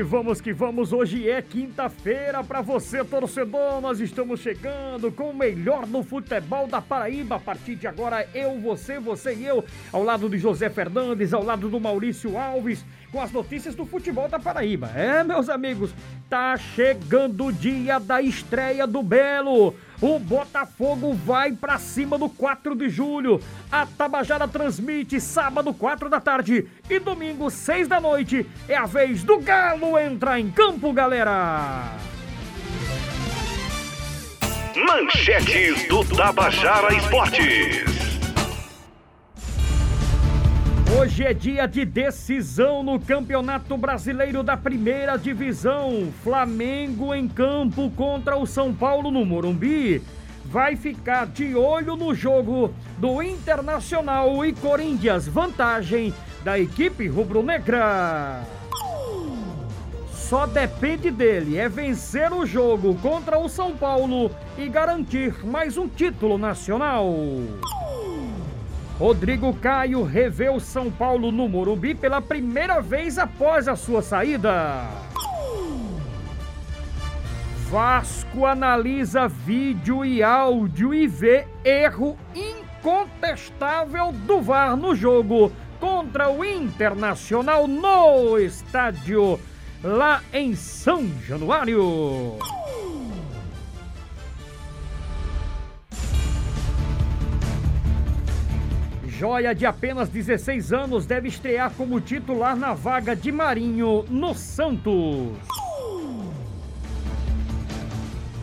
E vamos que vamos, hoje é quinta-feira para você, torcedor. Nós estamos chegando com o melhor do futebol da Paraíba. A partir de agora, eu, você, você e eu, ao lado de José Fernandes, ao lado do Maurício Alves, com as notícias do futebol da Paraíba. É, meus amigos, tá chegando o dia da estreia do Belo. O Botafogo vai para cima do 4 de julho. A Tabajara transmite sábado, 4 da tarde e domingo, 6 da noite. É a vez do Galo entrar em campo, galera. Manchetes do Tabajara Esportes. Hoje é dia de decisão no Campeonato Brasileiro da Primeira Divisão. Flamengo em campo contra o São Paulo no Morumbi. Vai ficar de olho no jogo do Internacional e Corinthians. Vantagem da equipe rubro-negra. Só depende dele é vencer o jogo contra o São Paulo e garantir mais um título nacional. Rodrigo Caio revê o São Paulo no Morumbi pela primeira vez após a sua saída. Vasco analisa vídeo e áudio e vê erro incontestável do VAR no jogo contra o Internacional no estádio lá em São Januário. Joia de apenas 16 anos deve estrear como titular na vaga de Marinho no Santos.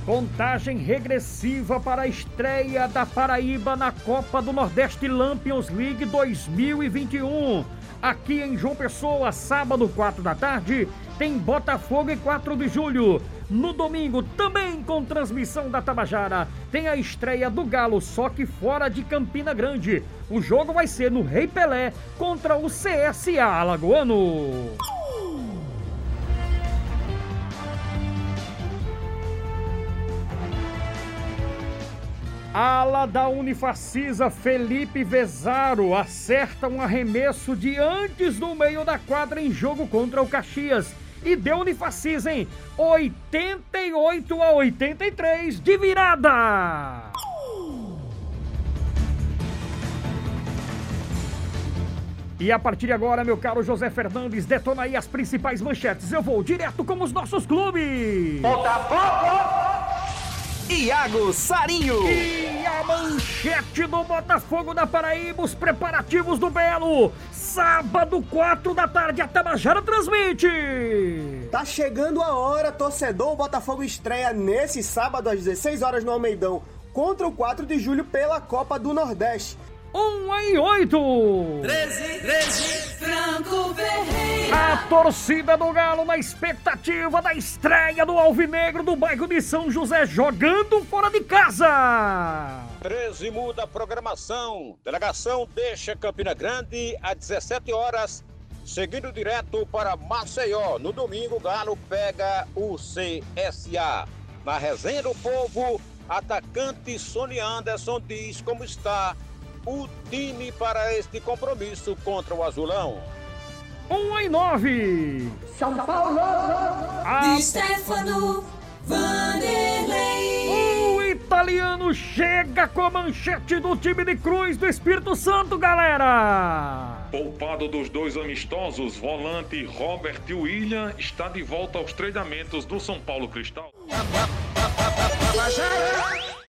Contagem regressiva para a estreia da Paraíba na Copa do Nordeste Lampions League 2021. Aqui em João Pessoa, sábado, 4 da tarde, tem Botafogo e 4 de julho. No domingo, também com transmissão da Tabajara, tem a estreia do Galo, só que fora de Campina Grande. O jogo vai ser no Rei Pelé contra o CSA Alagoano. Ala da Unifacisa Felipe Vezaro acerta um arremesso de antes do meio da quadra em jogo contra o Caxias e deu Unifacisa, hein? 88 a 83 de virada! E a partir de agora, meu caro José Fernandes, detona aí as principais manchetes. Eu vou direto com os nossos clubes. Botafogo! Iago Sarinho. E manchete do Botafogo da Paraíba, os preparativos do Belo. Sábado, 4 da tarde, a Tabajara transmite. Tá chegando a hora, torcedor. O Botafogo estreia nesse sábado às 16 horas no Almeidão contra o 4 de julho pela Copa do Nordeste. 1 em 8. 13, 13, Franco Ferreira. A torcida do Galo na expectativa da estreia do Alvinegro do bairro de São José jogando fora de casa. 13 muda a programação. Delegação deixa Campina Grande às 17 horas, seguindo direto para Maceió. No domingo, Galo pega o CSA. Na resenha do povo, atacante Sony Anderson diz como está o time para este compromisso contra o Azulão. 1 em 9. São Paulo. A... Stefano Vanderlei. Italiano chega com a manchete do time de Cruz do Espírito Santo, galera. Poupado dos dois amistosos, volante Robert William está de volta aos treinamentos do São Paulo Cristal.